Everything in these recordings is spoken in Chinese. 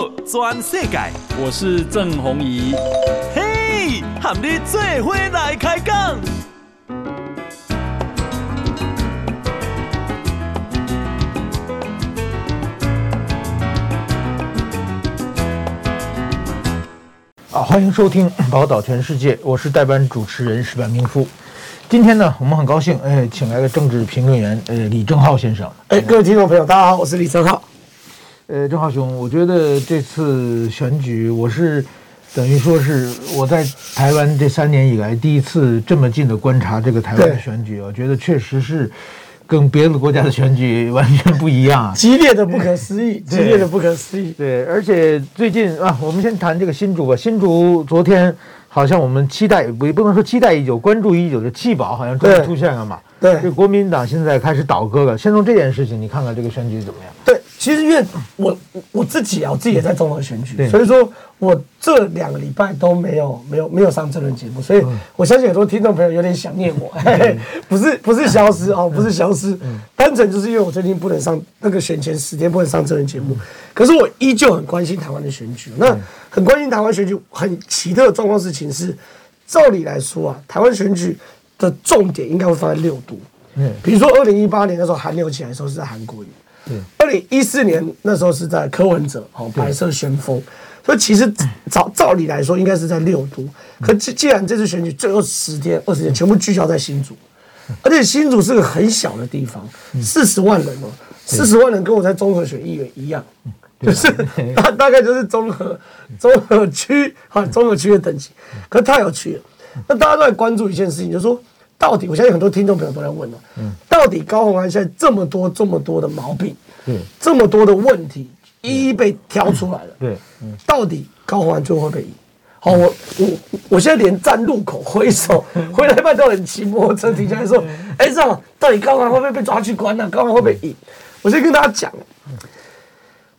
好，全世界，我是郑弘仪。嘿，和你做伙来开讲。啊，欢迎收听《宝岛全世界》，我是代班主持人石板明夫。今天呢，我们很高兴，哎，请来了政治评论员，呃，李正浩先生。哎，各位听众朋友，大家好，我是李正皓。呃，郑浩兄，我觉得这次选举，我是等于说是我在台湾这三年以来第一次这么近的观察这个台湾的选举，我觉得确实是。跟别的国家的选举完全不一样，激烈的不可思议，激烈的不可思议。对，而且最近啊，我们先谈这个新竹吧。新竹昨天好像我们期待不也不能说期待已久，关注已久的弃保好像终于出现了嘛。对，这国民党现在开始倒戈了。先从这件事情，你看看这个选举怎么样？对，其实因为我我自己啊，我自己也在综合选举，所以说。我这两个礼拜都没有没有没有上这轮节目，所以我相信很多听众朋友有点想念我，不是不是消失哦，不是消失，单纯就是因为我最近不能上那个选前十天不能上这轮节目，可是我依旧很关心台湾的选举。那很关心台湾选举，很奇特的状况事情是，照理来说啊，台湾选举的重点应该会放在六都，嗯，比如说二零一八年那时候韩流起来的时候是在韩国瑜，对，二零一四年那时候是在柯文哲，哦，白色旋风。所以其实照照理来说，应该是在六都。可既既然这次选举最后十天、二十天全部聚焦在新竹，而且新竹是个很小的地方，四十万人哦，四十万人跟我在综合选议员一样，就是大 大概就是综合综合区啊，综合区的等级。可太有趣了，那大家都在关注一件事情，就是说到底，我相信很多听众朋友都在问了，嗯到底高虹安现在这么多这么多的毛病，这么多的问题。一一被挑出来了，对，嗯，到底高虹安最后会被赢？好，我我我现在连站路口挥手回来半道人骑摩托车停下来说，哎，这样到底高虹安会不会被抓去关呢？高虹安会不会赢？我先跟大家讲，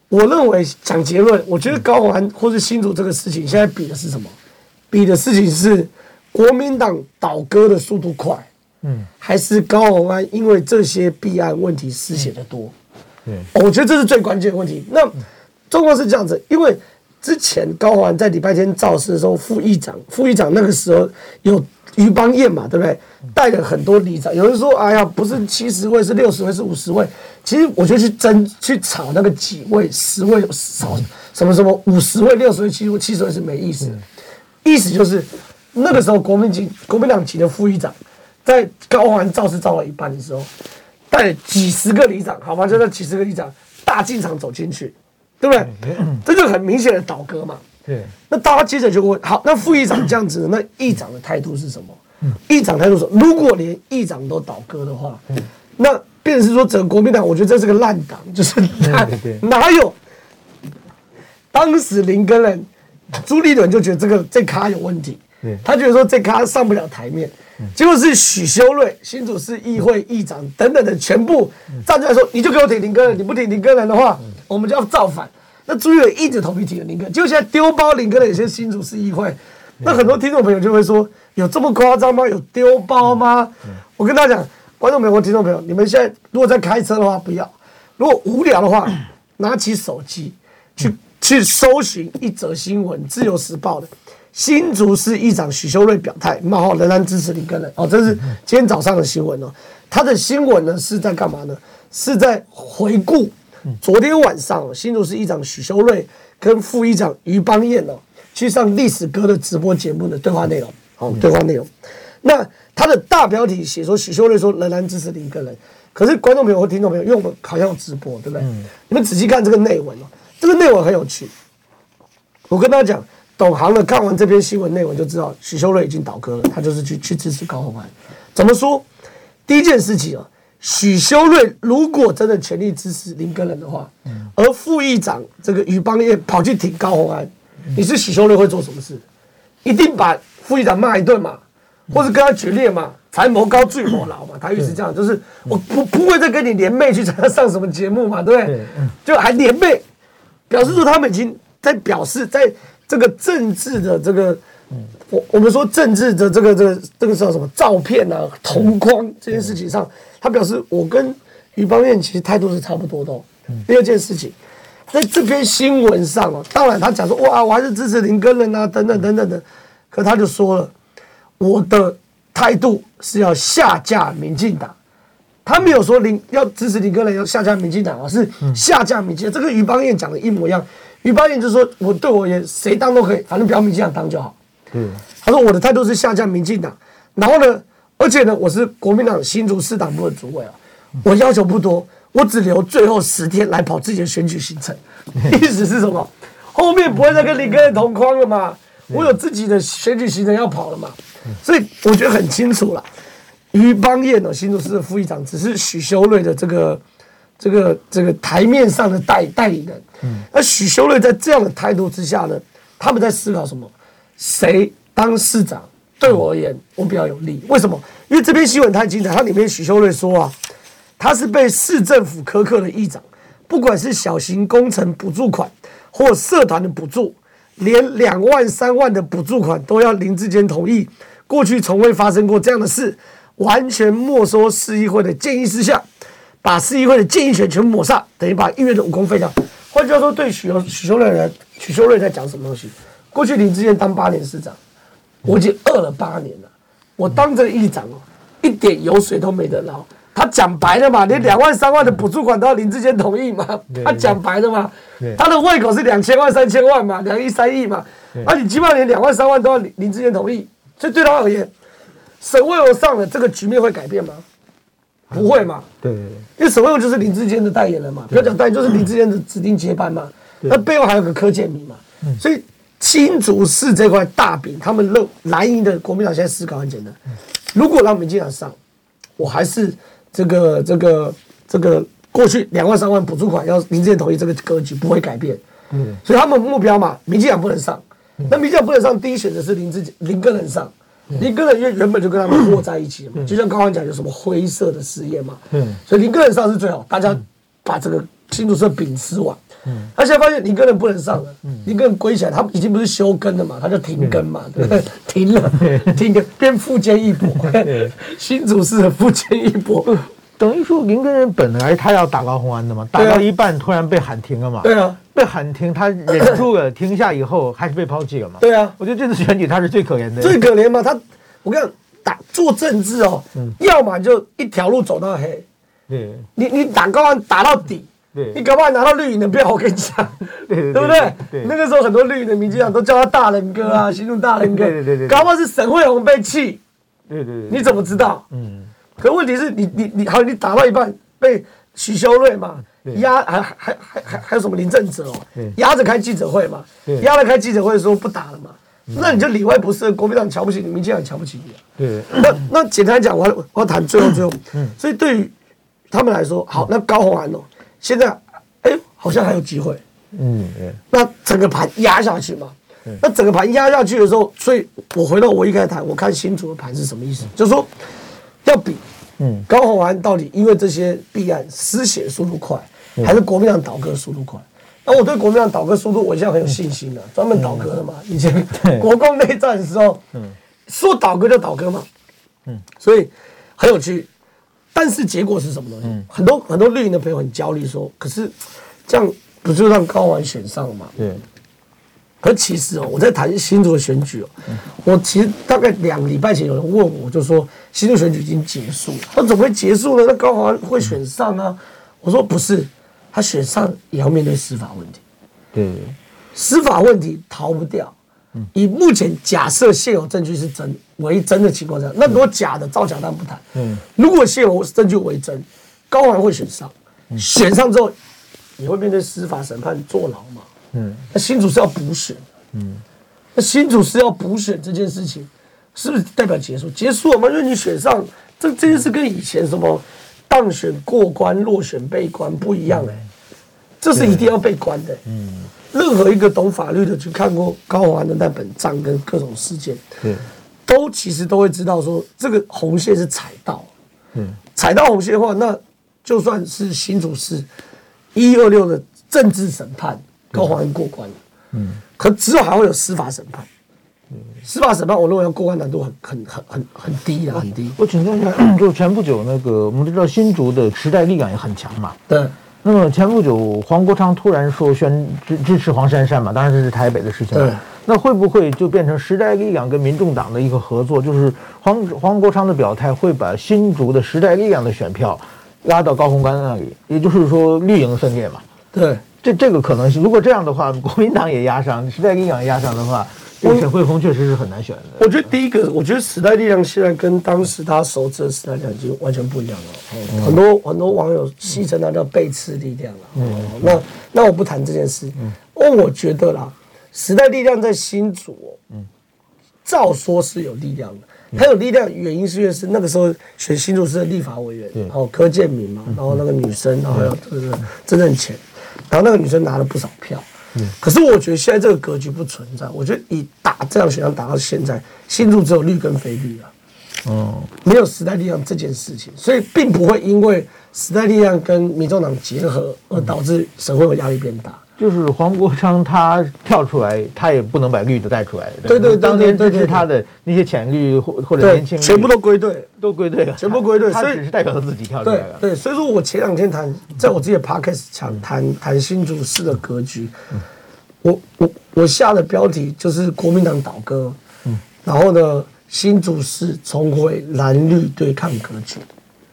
我认为讲结论，我觉得高虹安或是新竹这个事情，现在比的是什么？比的事情是国民党倒戈的速度快，嗯，还是高鸿安因为这些弊案问题失血的多？嗯，我觉得这是最关键的问题。那状况是这样子，因为之前高鸿安在礼拜天造势的时候，副议长、副议长那个时候有于邦彦嘛，对不对？带了很多里长，有人说：“哎呀，不是七十位，是六十位，是五十位。”其实我觉得去争、去吵那个几位、十位少什么什么五十位、六十位、七十位、七十位是没意思的。意思就是那个时候国民党国民党籍的副议长在高虹安造势造了一半的时候。带几十个里长，好吧？就那几十个里长大进场走进去，对不对？这就很明显的倒戈嘛。对。那大家接着就问：好，那副议长这样子，那议长的态度是什么？议长态度是：如果连议长都倒戈的话，那便是说整个国民党，我觉得这是个烂党，就是哪哪有？当时林根人、朱立伦就觉得这个这咖有问题，他觉得说这咖上不了台面。结果是许修睿，新主事议会议长等等的全部站出来说：“你就给我挺林耕仁，你不挺林耕仁的话，我们就要造反。”那朱立伦硬着头皮挺了林耕仁，结果现在丢包林耕仁，有些新主事议会，那很多听众朋友就会说：“有这么夸张吗？有丢包吗？”我跟大家讲，观众朋友或听众朋友，你们现在如果在开车的话，不要；如果无聊的话，拿起手机去去搜寻一则新闻，《自由时报》的。新竹市议长许修睿表态，冒号仍然支持林根仁。哦，这是今天早上的新闻哦。他的新闻呢是在干嘛呢？是在回顾昨天晚上新竹市议长许修睿跟副议长于邦彦哦去上历史哥的直播节目的对话内容。好，对话内容。那他的大标题写说许修睿说仍然支持林根人，可是观众朋友和听众朋友，因为我们好像有直播，对不对？你们仔细看这个内文哦，这个内文很有趣。我跟大家讲。懂行的看完这篇新闻内文就知道，许修睿已经倒戈了，他就是去去支持高鸿安。怎么说？第一件事情啊，许修睿如果真的全力支持林根仁的话，而副议长这个于邦彦跑去挺高鸿安，你是许修睿会做什么事？一定把副议长骂一顿嘛，或者跟他决裂嘛，才谋高坠火牢嘛。他一直这样，就是我不不会再跟你联袂去参加上什么节目嘛，对不对？就还联袂，表示说他们已经在表示在。这个政治的这个，我我们说政治的这个这个这个叫什么照片啊，同框这件事情上，他表示我跟于邦彦其实态度是差不多的。第二件事情，在这篇新闻上哦，当然他讲说哇，我还是支持林根人啊，等等等等的，可他就说了，我的态度是要下架民进党，他没有说林要支持林根人要下架民进党啊，是下架民进党。这个于邦彦讲的一模一样，于邦彦就说我对我也谁当都可以，反正不要民进党当就好。嗯，他说我的态度是下架民进党，然后呢，而且呢，我是国民党新竹市党部的主委啊，我要求不多。我只留最后十天来跑自己的选举行程，意思是什么？后面不会再跟林根同框了嘛？我有自己的选举行程要跑了嘛？所以我觉得很清楚了。于邦彦呢，新竹市的副议长，只是许修睿的这个、这个、这个台面上的代代理人。嗯那许修睿在这样的态度之下呢，他们在思考什么？谁当市长对我而言，我比较有利？为什么？因为这篇新闻太精彩，它里面许修睿说啊。他是被市政府苛刻的议长，不管是小型工程补助款或社团的补助，连两万三万的补助款都要林志坚同意。过去从未发生过这样的事，完全没收市议会的建议事项，把市议会的建议权全部抹煞，等于把议员的武功废掉。换句话说，对许许修睿人，许修睿在讲什么东西？过去林志坚当八年市长，我已经饿了八年了，我当这个议长哦，一点油水都没得捞。他讲白了嘛，连两万三万的补助款都要林志坚同意嘛？他讲白了嘛？他的胃口是两千万三千万嘛，两亿三亿嘛？而你起码连两万三万都要林林志坚同意，所以对他而言，沈慧虹上了这个局面会改变吗？不会嘛？对，因为沈慧虹就是林志坚的代言人嘛，不要讲代言，就是林志坚的指定接班嘛。那背后还有个柯建铭嘛，所以新竹市这块大饼，他们认蓝营的国民党现在思考很简单：如果让民进党上，我还是。这个这个这个过去两万三万补助款要林志坚同意，这个格局不会改变。嗯，所以他们目标嘛，民进党不能上。那民进党不能上，第一选择是林志坚林耕仁上。林耕仁因为原本就跟他们握在一起嘛，就像刚刚讲有什么灰色的事业嘛。嗯，所以林耕仁上是最好，大家把这个新竹市的饼吃完。嗯，他现在发现林耕仁不能上了，林耕仁归起来，他已经不是休耕了嘛，他就停耕嘛，对不对？停了，停耕变富坚义博，新竹市的富坚义博，等于说林根人本来他要打高虹安的嘛，打到一半突然被喊停了嘛，对啊，被喊停，他忍住了，停下以后还是被抛弃了嘛，对啊，我觉得这次选举他是最可怜的，最可怜嘛，他我跟你讲，打做政治哦，要么就一条路走到黑，对，你你打高虹安打到底。对你搞不好拿到绿营的票，我跟你讲，对不对？那个时候很多绿营的民进党都叫他大人哥啊，新竹大人哥。对对对对，搞不好是沈慧宏被气。对对对，你怎么知道？嗯。可问题是你你你好，你打到一半被许修睿嘛压，还还还还还有什么林正哲哦，压着开记者会嘛，压着开记者会说不打了嘛，那你就里外不是国民党瞧不起你，民进党瞧不起你。对。那那简单讲，我要我要谈最后最后，所以对于他们来说，好，那高虹安哦。现在，哎，好像还有机会。嗯，那整个盘压下去嘛？那整个盘压下去的时候，所以我回到我一开始谈，我看新竹的盘是什么意思？就是说，要比，嗯，高虹安到底因为这些弊案失血速度快，还是国民党倒戈速度快？那我对国民党倒戈速度，我现在很有信心的，专门倒戈的嘛。以前 国共内战的时候，嗯，说倒戈就倒戈嘛。嗯，所以很有趣。但是结果是什么东西？嗯、很多很多绿营的朋友很焦虑，说：“可是这样不就让高虹安选上了吗？”对。可其实哦，我在谈新竹的选举哦，嗯、我其实大概两个礼拜前有人问我，就说新竹选举已经结束了，那怎么会结束呢？那高虹安会选上啊？我说不是，他选上也要面对司法问题。对。司法问题逃不掉。以目前假设现有证据是真为真的情况下，那如果假的造假当然不谈。嗯，如果现有证据为真，高虹安会选上，选上之后你会面对司法审判坐牢嘛？嗯，那新主是要补选，嗯，那新主是要补选这件事情，是不是代表结束？结束了吗？因为你选上，这这件事跟以前什么当选过关、落选被关不一样。哎、欸，这是一定要被关的、欸。嗯。任何一个懂法律的去看过高虹安的那本账跟各种事件，对，都其实都会知道说这个红线是踩到，嗯，踩到红线的话，那就算是新竹市一二六的政治审判，高虹安过关了，嗯，可之后还会有司法审判，嗯，司法审判我认为要过关难度很很很很很低很低。我请教一下，就前不久那个我们知道新竹的时代力量也很强嘛，对。那么前不久黄国昌突然说宣支支持黄珊珊嘛，当然这是台北的事情。对。那会不会就变成时代力量跟民众党的一个合作？就是黄黄国昌的表态会把新竹的时代力量的选票拉到高虹安那里，也就是说绿营分裂嘛？对。这这个可能性，如果这样的话，国民党也压上，时代力量也压上的话。沈慧虹确实是很难选的。我觉得第一个，我觉得时代力量现在跟当时他熟知的时代力量已经完全不一样了。嗯、很多很多网友戏称他叫背刺力量了。嗯，那那我不谈这件事。嗯，我觉得啦，时代力量在新竹，嗯，照说是有力量的。他有力量原因是因为是那个时候选新竹市的立法委员，然后柯建铭嘛，然后那个女生，然后还有这个曾荫权，然后那个女生拿了不少票。可是我觉得现在这个格局不存在。我觉得以打这样选项打到现在，新入只有绿跟非绿啊，哦，没有时代力量这件事情，所以并不会因为时代力量跟民众党结合而导致社会有压力变大。就是黄国昌他跳出来，他也不能把绿的带出来。对对，当年支持他的那些浅绿或或者年轻，全部都归队，都归队了，全部归队。他只是代表他自己跳出来了。对，所以说我前两天谈，在我自己的 podcast 讲谈谈新竹市的格局。我我我下的标题就是国民党倒戈，嗯，然后呢，新竹市重回蓝绿对抗格局，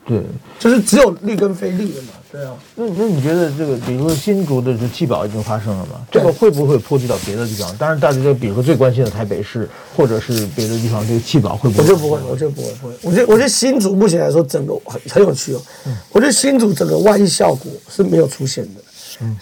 对，就是只有绿跟非绿的嘛，对啊。那那你觉得这个，比如说新竹的这弃保已经发生了嘛？这个会不会波及到别的地方？当然，大家就比如说最关心的台北市，或者是别的地方，这个弃保会不会？我觉得不会，我觉得不会，不会。我觉得我觉得新竹目前来说，整个很很有趣哦。嗯，我觉得新竹整个外溢效果是没有出现的。嗯。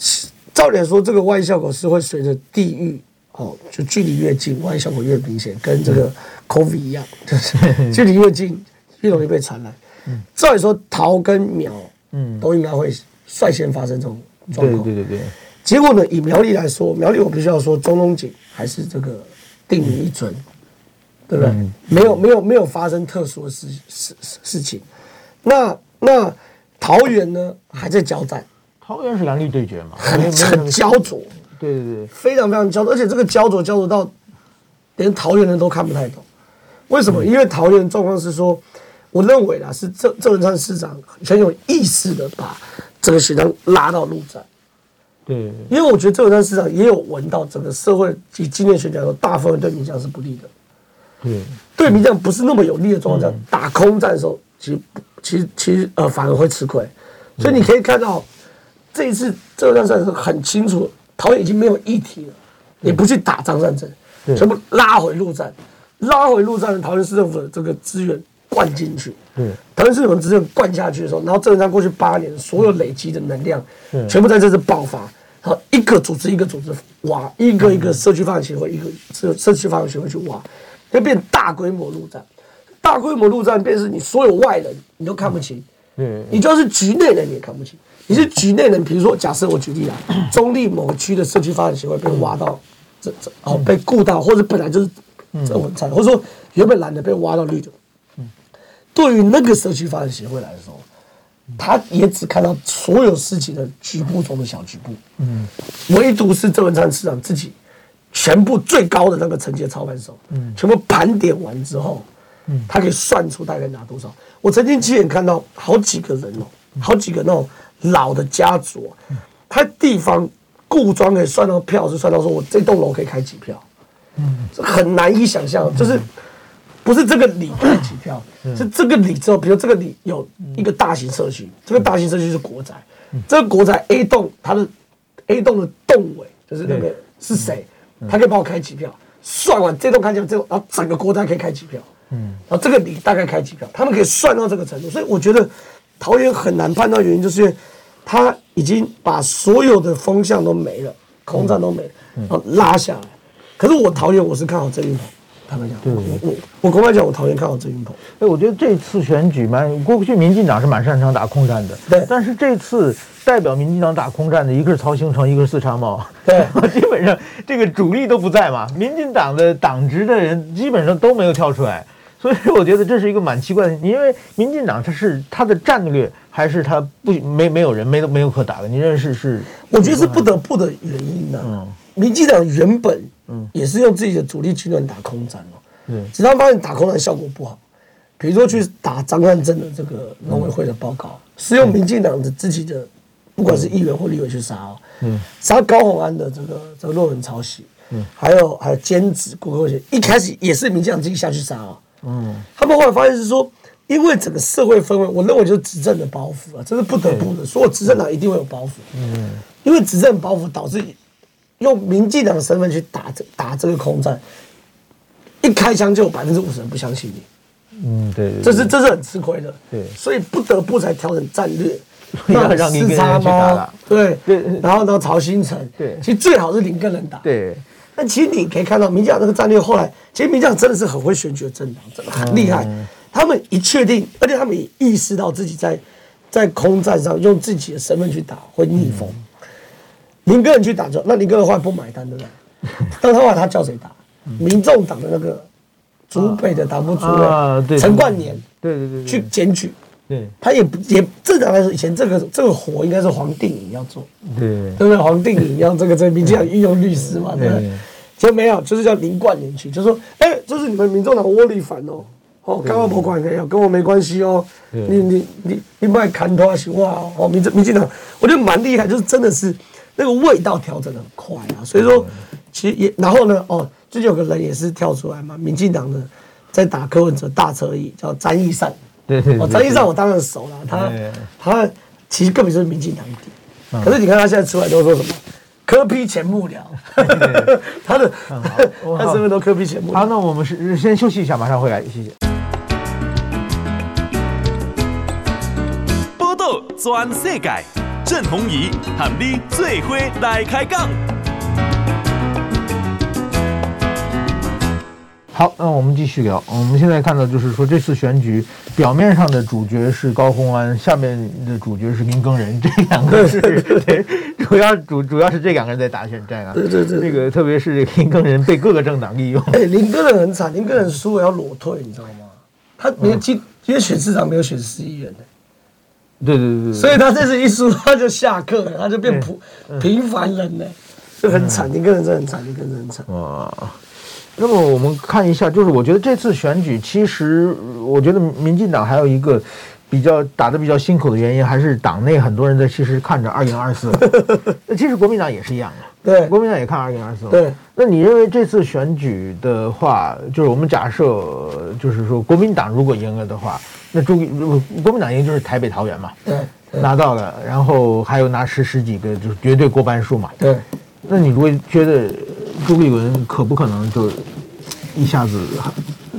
照理说，这个外溢效果是会随着地域哦，就距离越近，外溢效果越明显，跟这个 COVID 一样，就是 距离越近越容易被传染。嗯，照理说，桃跟苗，嗯，都应该会率先发生这种状况。对对对对。结果呢，以苗栗来说，苗栗我必须要说，中东锦还是这个定名一尊，对不对？没有没有没有发生特殊的事事事情。那那桃园呢，还在交战。桃园是蓝绿对决嘛，很很焦灼，对对对，非常非常焦灼，而且这个焦灼焦灼到连桃园人都看不太懂，为什么？嗯、因为桃园状况是说，我认为啦，是郑郑文灿市长很有意识的把这个学生拉到陆战，对，因为我觉得郑文灿市长也有闻到整个社会及今年选举来说，大部分对民将是不利的，对，对民将不是那么有利的状况下，打空战的时候，其实其实其实呃反而会吃亏，所以你可以看到。这一次这个战争是很清楚，桃园已经没有议题了，也不去打张善政，全部拉回陆战，拉回陆战的桃园市政府的这个资源灌进去，桃园市政府资源灌下去的时候，然后郑文灿过去八年所有累积的能量，全部在这次爆发，然后一个组织一个组织挖，一个一个社区发展协会一个社社区发展协会去挖，就变大规模陆战，大规模陆战便是你所有外人你都看不起，嗯，你就要是局内人你也看不起。你是局内人，比如说，假设我举例啊，中立某个区的社区发展协会被挖到这这哦，被雇到，或者本来就是这文灿，或者说原本蓝的被挖到绿的。对于那个社区发展协会来说，他也只看到所有事情的局部中的小局部。嗯，唯独是郑文灿市长自己全部最高的那个层级的操盘手，嗯，全部盘点完之后，嗯，他可以算出大概拿多少。我曾经亲眼看到好几个人哦，好几个那种。老的家族，他地方固庄可以算到票，是算到说我这栋楼可以开几票，嗯，很难以想象，就是不是这个里开几票，是这个里之后，比如这个里有一个大型社区，这个大型社区是国宅，这个国宅 A 栋它的 A 栋的栋尾就是那个是谁，他可以帮我开几票，算完这栋开几票，之后然后整个国宅可以开几票，嗯，然后这个里大概开几票，他们可以算到这个程度，所以我觉得。桃园很难判断原因，就是因为他已经把所有的风向都没了，空战都没了，然后拉下来。可是我桃园我是看好郑运鹏，他们讲，我我我公开讲，我讨厌看好郑运鹏。哎，我觉得这次选举蛮过去，民进党是蛮擅长打空战的，对。但是这次代表民进党打空战的，一个是曹兴诚，一个是四叉猫，对，基本上这个主力都不在嘛，民进党的党职的人基本上都没有跳出来。所以我觉得这是一个蛮奇怪的，因为民进党它是它的战略，还是它不没没有人没没有可打的？你认为是是？我觉得是不得不的原因呢、啊。嗯，民进党原本嗯。也是用自己的主力军团打空战哦，对，直到发现打空战效果不好，比如说去打张汉正的这个农委会的报告，是用民进党的自己的不管是议员或立委去杀哦，嗯，杀高鸿安的这个这个论文抄袭，嗯，还有还有兼职顾客学，一开始也是民进党自己下去杀哦，嗯，他们后来发现是说，因为整个社会氛围，我认为就是执政的包袱啊，这是不得不的，所有执政党一定会有包袱，嗯，因为执政包袱导致用民进党的身份去打这打这个空战，一开枪就有百分之五十人不相信你。嗯，对，这是这是很吃亏的，对，所以不得不才调整战略，要让林耕仁去打了，对。对，然后呢，曹兴诚，对，其实最好是林耕仁打，对，但其实你可以看到，民进党这个战略后来，其实民进党真的是很会选举的政党，真的很厉害。他们一确定，而且他们也意识到自己在在空战上用自己的身份去打会逆风，林耕仁去打之后，那林耕仁后来不买单，对不对？但后来他叫谁打？民众党的那个。竹北的党部主任陈冠年，对对对，去检举，对，他也也正常来说，以前这个这个活应该是黄定颖要做，对，对不对？黄定颖要这个这民进党御用律师嘛，对不对？就没有，就是叫林冠年去，就说，哎，这是你们民众党窝里反哦，哦，刚刚不管没有，跟我没关系哦，你你你你卖砍头行话哦，民民进党，我觉得蛮厉害，就是真的是那个味道调整的很快啊，所以说，其实也然后呢，哦。最近有个人也是跳出来嘛，民进党的在打柯文哲大车役，叫詹义善。对对对，詹义善我当然熟了，他他其实根本就是民进党底。可是你看他现在出来都说什么？柯批前幕僚，他的 他身份都柯批前幕僚。好，那我们是先休息一下，马上回来，谢谢。报道全世界，郑鸿仪和你最伙来开讲。好，那我们继续聊。我们现在看到，就是说这次选举表面上的主角是高虹安，下面的主角是林更仁，这两个是对，主要主主要是这两个人在打选战啊。对对对，这个特别是林更仁被各个政党利用。哎，林更仁很惨，林更仁输了要裸退，你知道吗？他没有今今天选市长没有选市议员的。对对对对。所以他这次一输他就下课了，他就变普平凡人了，就很惨。一个人真的很惨，林耕仁很惨。哇。那么我们看一下，就是我觉得这次选举，其实我觉得民进党还有一个比较打得比较辛苦的原因，还是党内很多人在其实看着二零二四。其实国民党也是一样的，对，国民党也看二零二四。对，那你认为这次选举的话，就是我们假设，就是说国民党如果赢了的话，那朱国民党赢就是台北桃园嘛，对，拿到了，然后还有拿十十几个，就是绝对过半数嘛，对。那你如果觉得？朱立伦可不可能就一下子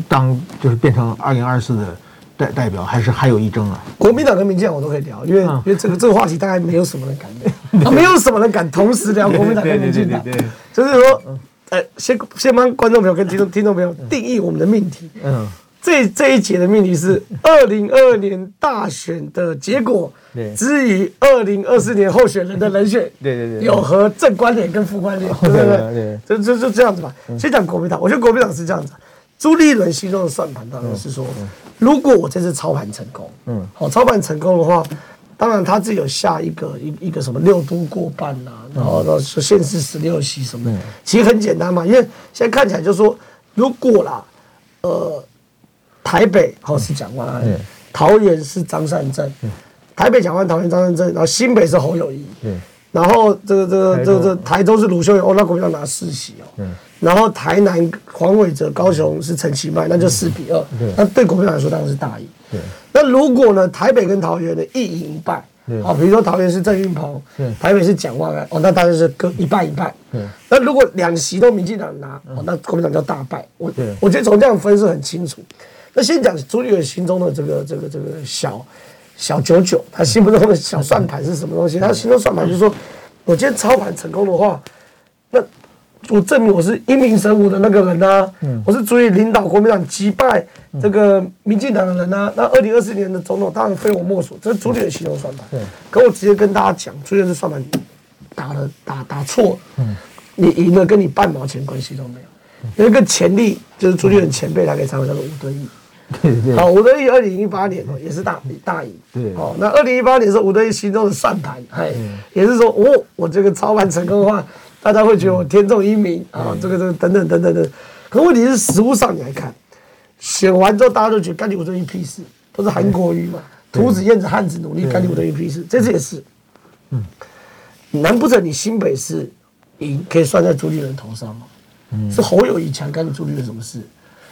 当就是变成二零二四的代代表，还是还有一争啊？国民党跟民进党我都可以聊，因为因为这个这个话题大概没有什么人敢聊，没有什么人敢同时聊国民党跟民进党。就是说，呃，先先帮观众朋友跟听众听众朋友定义我们的命题。嗯。这这一节的命题是二零二二年大选的结果，之于二零二四年候选人的人选，对对对，有何正关联跟负关联，对对对，就就就这样子吧。先讲国民党，我觉得国民党是这样子，朱立伦心中的算盘当然是说，如果我这次操盘成功，嗯，好，操盘成功的话，当然他自己有下一个一一个什么六都过半呐，然后说县市十六席什么，其实很简单嘛，因为现在看起来就是说，如果啦，呃。台北好是蒋万安，桃园是张善政，台北蒋万安，桃园张善政，然后新北是侯友宜，然后这个这个这个这台中是卢秀燕，哦，那国民党拿四席哦，然后台南黄伟哲，高雄是陈其迈，那就四比二，那对国民党来说当然是大赢。那如果呢，台北跟桃园的一赢一败，好，比如说桃园是郑运鹏，台北是蒋万安，哦，那当然是各一半一半。那如果两席都民进党拿，哦，那国民党叫大败。我我觉得从这样分是很清楚。那先讲朱立伦心中的这个这个这个小小九九，他心目中的小算盘是什么东西？他心中算盘就是说，我今天操盘成功的话，那我证明我是英明神武的那个人啊，我是足以领导国民党击败这个民进党的人啊。那二零二四年的总统当然非我莫属，这是朱立伦心中算盘。可我直接跟大家讲，朱立伦的算盘打了打打错了，你赢了跟你半毛钱关系都没有。有一个潜力就是朱立伦前辈他可以参考，叫做吴敦义。对对，好，吴敦义二零一八年哦，也是大大赢。对，哦，那二零一八年是吴德义心中的算盘，哎，也是说，哦，我这个操盘成功的话，大家会觉得我天纵英明啊，这个这个等等等等等。可问题是实物上你来看，选完之后大家都觉得干你吴敦义屁事，都是韩国瑜嘛，图子燕子汉子努力干你吴敦义屁事，这次也是，嗯，难不成你新北市赢可以算在朱立伦头上吗？嗯，是侯友宜强，干你朱立伦什么事？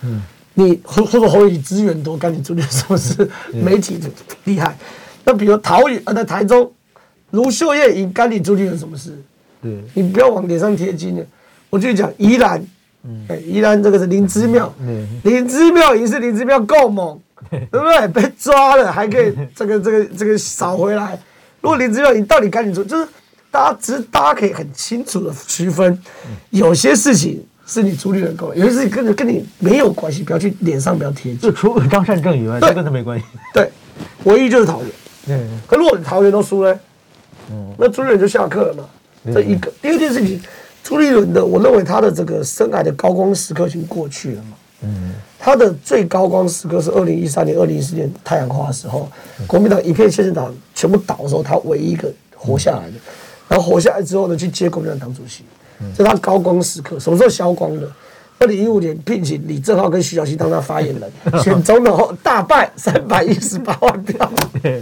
嗯，你或或者侯友宜资源多，干你朱立伦什么事？媒体就厉害。那比如桃园啊，在台中，卢秀燕赢，干你朱立伦什么事？对，你不要往脸上贴金的。我就讲宜兰，嗯，宜兰这个是林姿妙，林芝庙赢是林芝庙够猛，对不对？被抓了还可以这个这个这个扫回来。如果林芝庙你，到底干你朱，就是大家只是大家可以很清楚的区分，有些事情是你朱立伦够，有些事情跟跟你没有关系，不要去脸上不要贴金。就除了张善政以外，都跟他没关系。对，唯一就是桃园。嗯，可如果你桃园都输了，嗯，那朱立伦就下课了嘛。这一个，第二件事情。朱立伦的，我认为他的这个生涯的高光时刻已经过去了嘛。嗯，他的最高光时刻是二零一三年、二零一四年太阳花的时候，国民党一片县政党全部倒的时候，他唯一一个活下来的。然后活下来之后呢，去接国民党党主席，这是他高光时刻。什么时候消光的？二零一五年聘请李正浩跟徐小新当他发言人，选总统后大败三百一十八万票。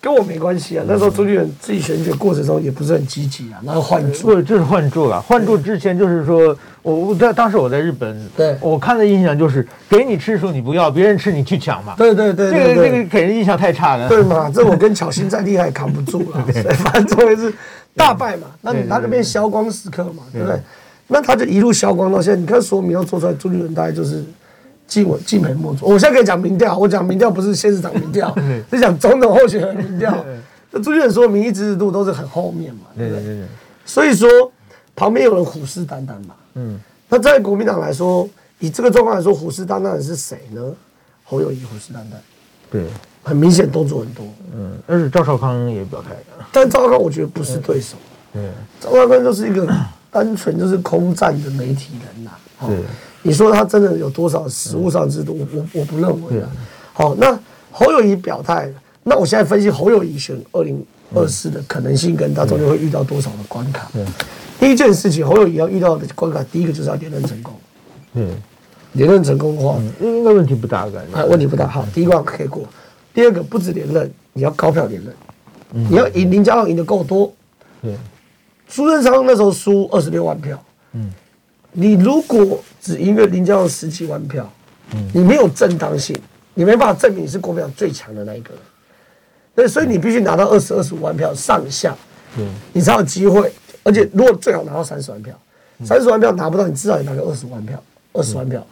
跟我没关系啊，那时候朱立伦自己选举过程中也不是很积极啊，然后换柱，不就是换柱了？换柱之前就是说，我我在当时我在日本，对，我看的印象就是给你吃的时候你不要，别人吃你去抢嘛。对对对，这个这个给人印象太差了。对嘛，这我跟巧心再厉害也扛不住了。对，反正作为是大败嘛，那你他那边消光时刻嘛，对不对？那他就一路消光到现在，你看说明要做出来，朱立伦大概就是。近我尽美莫做。我现在可以讲民调，我讲民调不是县市长民调，是讲总统候选人民调。那朱立伦说民意支持度都是很后面嘛，对不对？所以说旁边有人虎视眈眈嘛。嗯。那在国民党来说，以这个状况来说，虎视眈眈的是谁呢？侯友谊虎视眈眈。对，很明显动作很多。嗯。但是赵少康也表态了。但赵少康我觉得不是对手。对。赵少康就是一个单纯就是空战的媒体人呐。对。你说他真的有多少实物上制度？我我我不认为啊。好，那侯友谊表态，那我现在分析侯友谊选二零二四的可能性，跟他中间会遇到多少的关卡？嗯第一件事情，侯友谊要遇到的关卡，第一个就是要连任成功。嗯，连任成功的话，应该问题不大，感觉。问题不大。好，第一关可以过。第二个，不止连任，你要高票连任，你要赢林佳龙赢得够多。对，苏贞昌那时候输二十六万票。嗯。你如果只赢了林佳龙十七万票，嗯你没有正当性，你没办法证明你是国民党最强的那一个人。对，所以你必须拿到二十二十五万票上下，嗯你才有机会。而且如果最好拿到三十万票，三十万票拿不到，你至少也拿个二十万票，二十万票，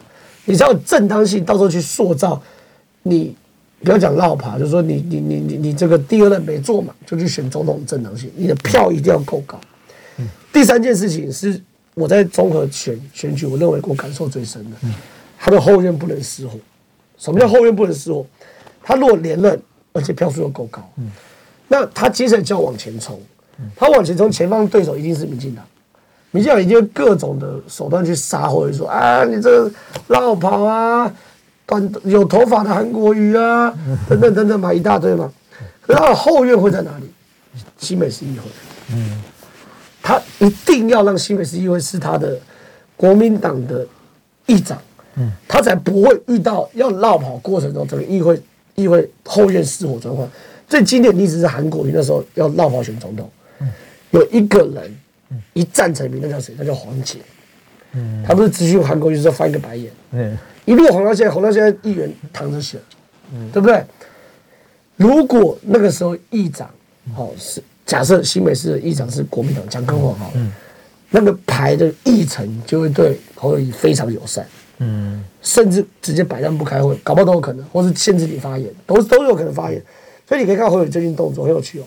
你才有正当性，到时候去塑造你。不要讲绕跑，就是说你你你你你这个第二任没做嘛，就去选总统正当性，你的票一定要够高。第三件事情是。我在综合选选举，我认为我感受最深的，他的后院不能失火。什么叫后院不能失火？他如果连任，而且票数又够高，那他接着就要往前冲。他往前冲，前方对手一定是民进党。民进党已经各种的手段去杀，或者说啊，你这个落跑啊，短有头发的韩国瑜啊，等等等等嘛，一大堆嘛。可是他的后院会在哪里？新北市议会。嗯。他一定要让新北市议会是他的国民党的议长，嗯，他才不会遇到要绕跑过程中整个议会议会后院失火状况。最经典的例子是韩国瑜那时候要绕跑选总统，有一个人一战成名，那叫谁？那叫黄捷，嗯，他不是只许韩国瑜说翻一个白眼，嗯，一路红到现在，红到现在议员躺着血，嗯，对不对？如果那个时候议长，好是。假设新北市的议长是国民党蒋经国好，嗯，那个牌的议程就会对侯友宜非常友善，嗯，甚至直接摆烂不开会，搞不好都有可能，或是限制你发言，都都有可能发言。所以你可以看侯友宜最近动作很有趣哦，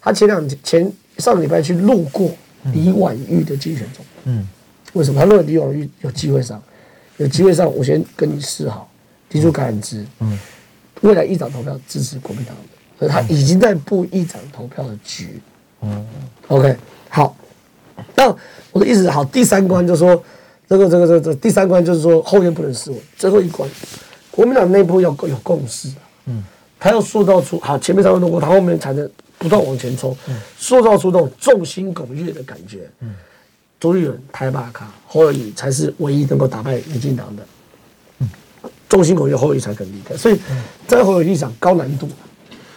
他前两前上个礼拜去路过李婉玉的竞选中，嗯，为什么？他认为李婉玉有机会上，有机会上，我先跟你示好，提出感知，嗯，未来议长投票支持国民党。他已经在布议长投票的局，嗯，OK，好，那我的意思是，好，第三关就是说，这个这个这个这第三关就是说后院不能失火，最后一关，国民党内部要有共识，嗯，他要塑造出好前面三关通过，他后面才能不断往前冲，塑造出那种众星拱月的感觉，嗯，朱立伦、台巴卡、侯友谊才是唯一能够打败民进党的，嗯，众星拱月，侯友谊才肯离开，所以在侯友谊上高难度。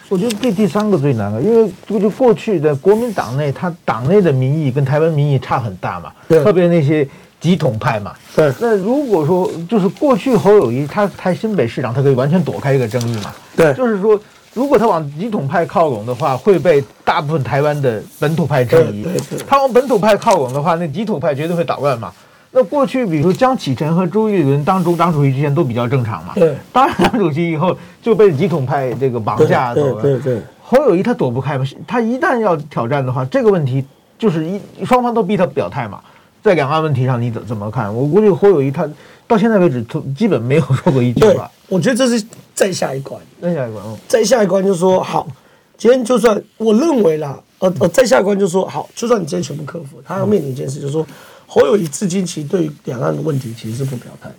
我觉得这第三个最难了，因为就就过去的国民党内，他党内的民意跟台湾民意差很大嘛，对特别那些极统派嘛。对。那如果说就是过去侯友谊他台新北市长，他可以完全躲开这个争议嘛？对。就是说，如果他往极统派靠拢的话，会被大部分台湾的本土派质疑。他往本土派靠拢的话，那极统派绝对会捣乱嘛。那过去，比如说江启臣和朱立伦当中党主席之前都比较正常嘛。对。当然，党主席以后就被极统派这个绑架走了。对对，对对。侯友谊他躲不开嘛，他一旦要挑战的话，这个问题就是一双方都逼他表态嘛。在两岸问题上，你怎怎么看？我估计侯友谊他到现在为止，都基本没有说过一句话。我觉得这是再下一关。再下一关哦。再下一关就是说，好，今天就算我认为啦，呃呃，再下一关就是说，好，就算你今天全部克服，他要面临一件事，就是说。侯友谊至今其实对于两岸的问题其实是不表态。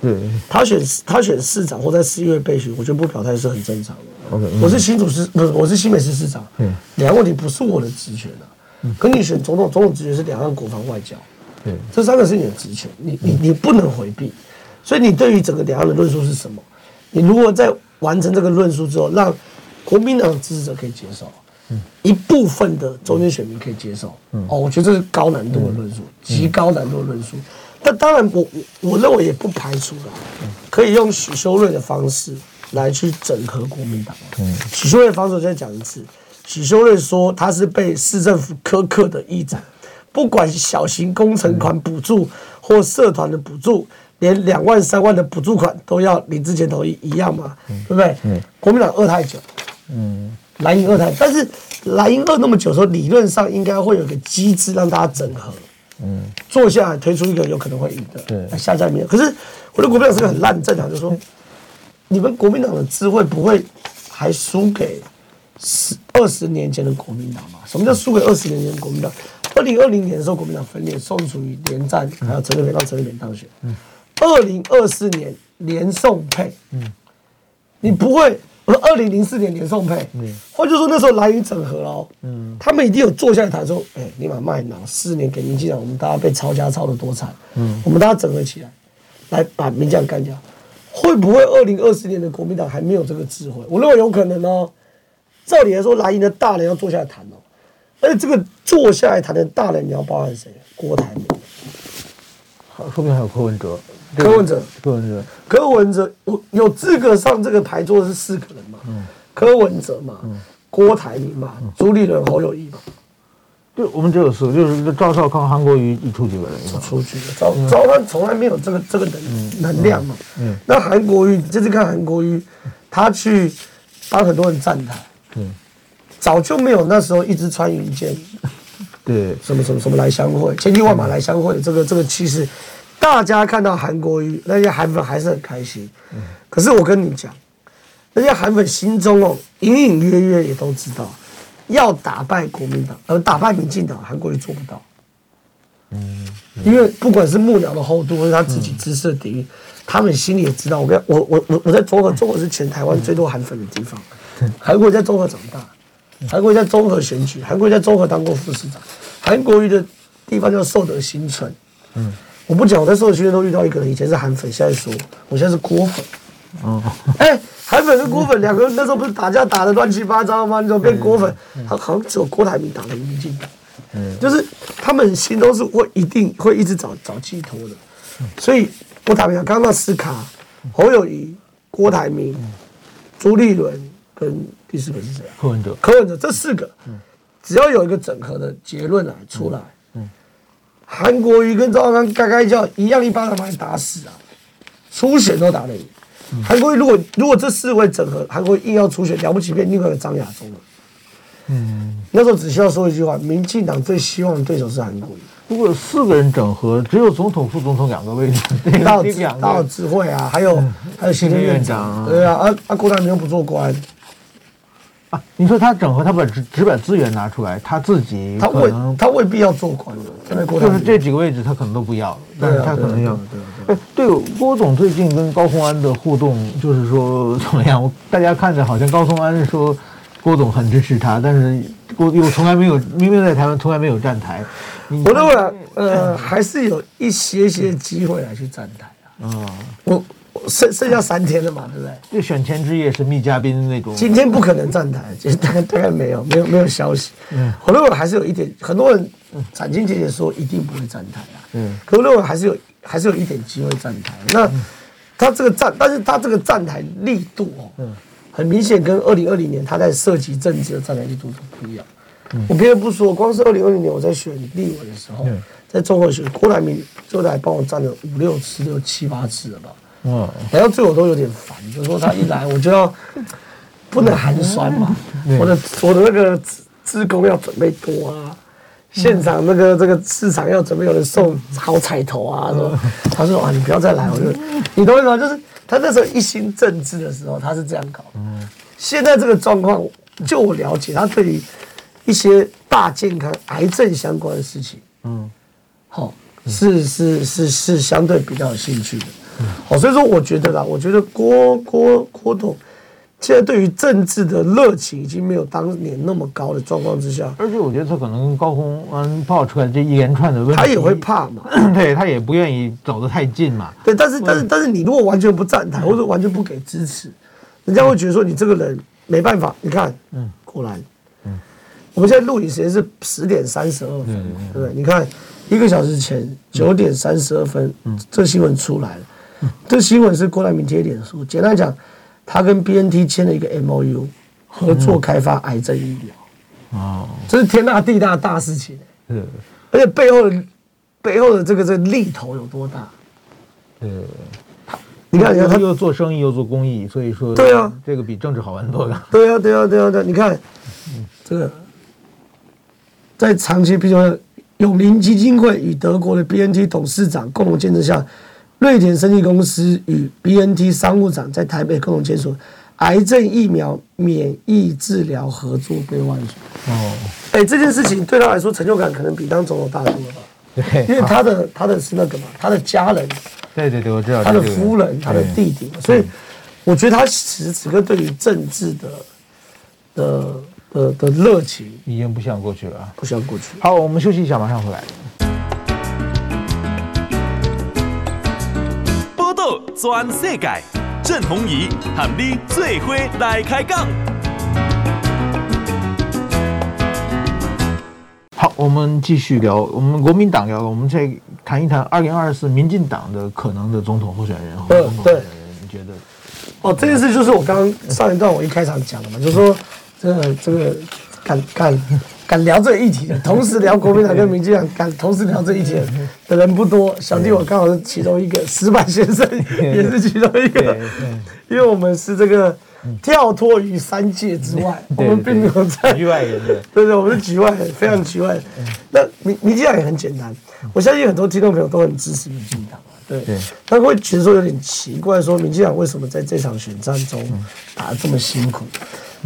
对，他选他选市长或在四月备选，我觉得不表态是很正常的。OK，我是新竹市，不是我是新北市市长。嗯，两岸问题不是我的职权啊。嗯，可你选总统，总统职权是两岸国防外交。对，这三个是你的职权，你你你不能回避。所以你对于整个两岸的论述是什么？你如果在完成这个论述之后，让国民党的支持者可以接受。嗯一部分的中间选民可以接受，哦，我觉得这是高难度的论述，极高难度的论述。但当然，我我我认为也不排除了，可以用许修睿的方式来去整合国民党。许修睿的方式我再讲一次，许修睿说他是被市政府苛刻的议长，不管小型工程款补助或社团的补助，连两万三万的补助款都要林智坚同意一样嘛，对不对？国民党饿太久，嗯。蓝营二太，但是蓝营二那么久的时候，理论上应该会有个机制让大家整合，嗯，坐下来推出一个有可能会赢的，对，来下架民。可是我觉得国民党是个很烂政党，就是说你们国民党的智慧不会还输给十二十年前的国民党吗？什么叫输给二十年前的国民党？二零二零年的时候，国民党分裂，宋楚瑜连战，还有陈水扁让陈水扁当选。嗯，二零二四年连宋配，嗯，你不会。我说二零零四年连宋配，嗯或者说那时候蓝营整合了，嗯，他们一定有坐下来谈说，哎，你把麦囊四年给民进党，我们大家被抄家抄的多惨，嗯，我们大家整合起来，来把民进党干掉，会不会二零二四年的国民党还没有这个智慧？我认为有可能哦。照理来说，蓝营的大人要坐下来谈哦，而且这个坐下来谈的大人，你要包含谁？郭台铭，好，后面还有柯文哲。柯文哲，柯文哲，柯文哲，我有资格上这个牌桌的是四个人嘛？嗯，柯文哲嘛，嗯，郭台铭嘛，朱立伦、侯友谊嘛。对，我们只有四个，就是赵少康、韩国瑜一出几个人？出局了。赵赵他从来没有这个这个能能量嘛。嗯。那韩国瑜，这次看韩国瑜，他去帮很多人站台。嗯。早就没有那时候一直穿云箭。对。什么什么什么来相会，千军万马来相会，这个这个气势。大家看到韩国瑜那些韩粉还是很开心，可是我跟你讲，那些韩粉心中哦，隐隐约约也都知道，要打败国民党，而打败民进党，韩国瑜做不到。嗯，因为不管是幕僚的厚度，或是他自己知识的底蕴，他们心里也知道。我跟我我我我在中和，中和是全台湾最多韩粉的地方。韩国瑜在中和长大，韩国瑜在综合选举，韩国瑜在综合当过副市长，韩国瑜的地方叫寿德新村。嗯。我不讲，我在寿德新村都遇到一个人，以前是韩粉，现在说我现在是郭粉。哦，哎，韩粉跟郭粉两个人那时候不是打架打的乱七八糟吗？你怎么变郭粉？他好像只有郭台铭打得赢民进党。嗯，就是他们心都是会一定会一直找找寄托的。所以我打比方刚刚那斯卡、侯友谊、郭台铭、朱立伦跟第四个是谁？柯文哲。柯文哲这四个，只要有一个整合的结论来出来。韩国瑜跟赵少康该该叫一样，一巴掌把你打死啊！初选都打得赢。韩国瑜如果如果这四位整合，韩国瑜硬要初选，了不起变另外一个张亚中了。嗯，那时候只需要说一句话：民进党最希望的对手是韩国瑜。如果有四个人整合，只有总统、副总统两个位置，大有大有智慧啊！还有还有行政院长，对啊，啊啊，郭台铭又不做官。啊，你说他整合，他把只只把资源拿出来，他自己他未他未必要做官的，就是这几个位置他可能都不要，但是他可能要。哎对郭总最近跟高虹安的互动，就是说怎么样？大家看着好像高虹安说郭总很支持他，但是郭又从来没有，明明在台湾从来没有站台。我认为呃，还是有一些些机会来去站台啊。啊，我剩剩下三天了嘛，对不对？就选前之夜，神秘嘉宾那种。今天不可能站台，大概大概没有，没有没有消息。嗯，我认为还是有一点，很多人斩钉截铁说一定不会站台啊。嗯，可我认为还是有，还是有一点机会站台。那他这个站，但是他这个站台力度哦，嗯，很明显跟二零二零年他在涉及政治的站台力度都不一样。嗯，我别的不说，光是二零二零年我在选立委的时候，在中国选郭台铭就来帮我站了五六次、六七八次了吧。嗯，然后最后都有点烦，就是说他一来我就要不能寒酸嘛，我的我的那个职工要准备多啊，现场那个这个市场要准备有人送好彩头啊，说他说啊你不要再来，我就你懂我意思吗？就是他那时候一心政治的时候他是这样搞，嗯，现在这个状况就我了解，他对于一些大健康、癌症相关的事情，嗯，好是是是是相对比较有兴趣的。好，所以说我觉得啦，我觉得郭郭郭董现在对于政治的热情已经没有当年那么高的状况之下，而且我觉得他可能高虹安爆出来这一连串的问题，他也会怕嘛，对他也不愿意走得太近嘛。对，但是但是但是你如果完全不站台或者完全不给支持，人家会觉得说你这个人没办法。你看，嗯，果然，嗯，我们现在录影时间是十点三十二分，对不对？你看一个小时前九点三十二分，嗯，这新闻出来了。这新闻是郭台铭贴脸书，简单讲，他跟 BNT 签了一个 MOU，合作开发癌症疫苗。哦，这是天大地大的大事情。是，而且背后的背后的这个这个力头有多大？对，你看，你看他又做生意又做公益，所以说，对啊，这个比政治好玩多了。对啊，对啊，对啊，对，你看，这个在长期，比如说永林基金会与德国的 BNT 董事长共同见证下。瑞典生技公司与 BNT 商务长在台北共同签署癌症疫苗免疫治疗合作备忘录。哦，哎，这件事情对他来说成就感可能比当总统大多了吧？对，因为他的他的是那个嘛，他的家人，对对对，我知道，他的夫人，他的弟弟，所以我觉得他此时此刻对于政治的的的的热情已经不像过去了，不像过去。好，我们休息一下，马上回来。全世界，郑鸿仪和你最伙来开讲。好，我们继续聊，我们国民党聊，我们再谈一谈二零二四民进党的可能的总统候选人。对对，你觉得？哦，这件事就是我刚刚上一段我一开场讲的嘛，就是说这个这个敢敢。敢聊这个议题的，同时聊国民党跟民进党，敢同时聊这一题的人不多。小弟我刚好是其中一个，石板先生也是其中一个，因为我们是这个跳脱于三界之外，我们并没有在局外人，对对，我们是局外人，非常局外人。那民民进党也很简单，我相信很多听众朋友都很支持民进党，对，他会觉得说有点奇怪，说民进党为什么在这场选战中打得这么辛苦？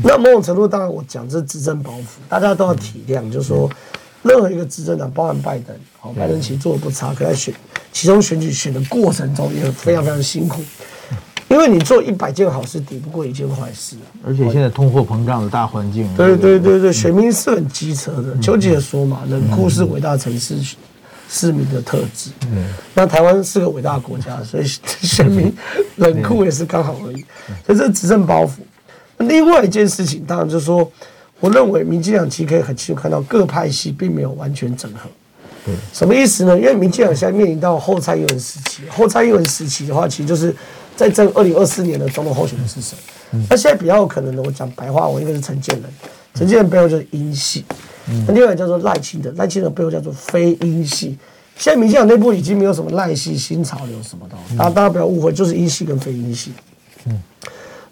那某种程度，当然我讲这是执政包袱，大家都要体谅，就是说，任何一个执政党，包含拜登，好，拜登其实做的不差，可在选其中选举选的过程中也非常非常辛苦，因为你做一百件好事抵不过一件坏事，而且现在通货膨胀的大环境，对对对对，选民是很机车的。丘吉尔说嘛，冷酷是伟大城市市民的特质。嗯，那台湾是个伟大国家，所以 选民冷酷也是刚好而已。所以这执政包袱。另外一件事情，当然就是说，我认为民进党其实可以很清楚看到各派系并没有完全整合。对，什么意思呢？因为民进党现在面临到后蔡英文时期，后蔡英文时期的话，其实就是在争二零二四年的总统候选人是谁。那现在比较有可能的，我讲白话，我应该是陈建仁，陈建仁背后就是英系。那另外叫做赖清德，赖清德背后叫做非英系。现在民进党内部已经没有什么赖系新潮流什么的，大家大家不要误会，就是英系跟非英系。嗯。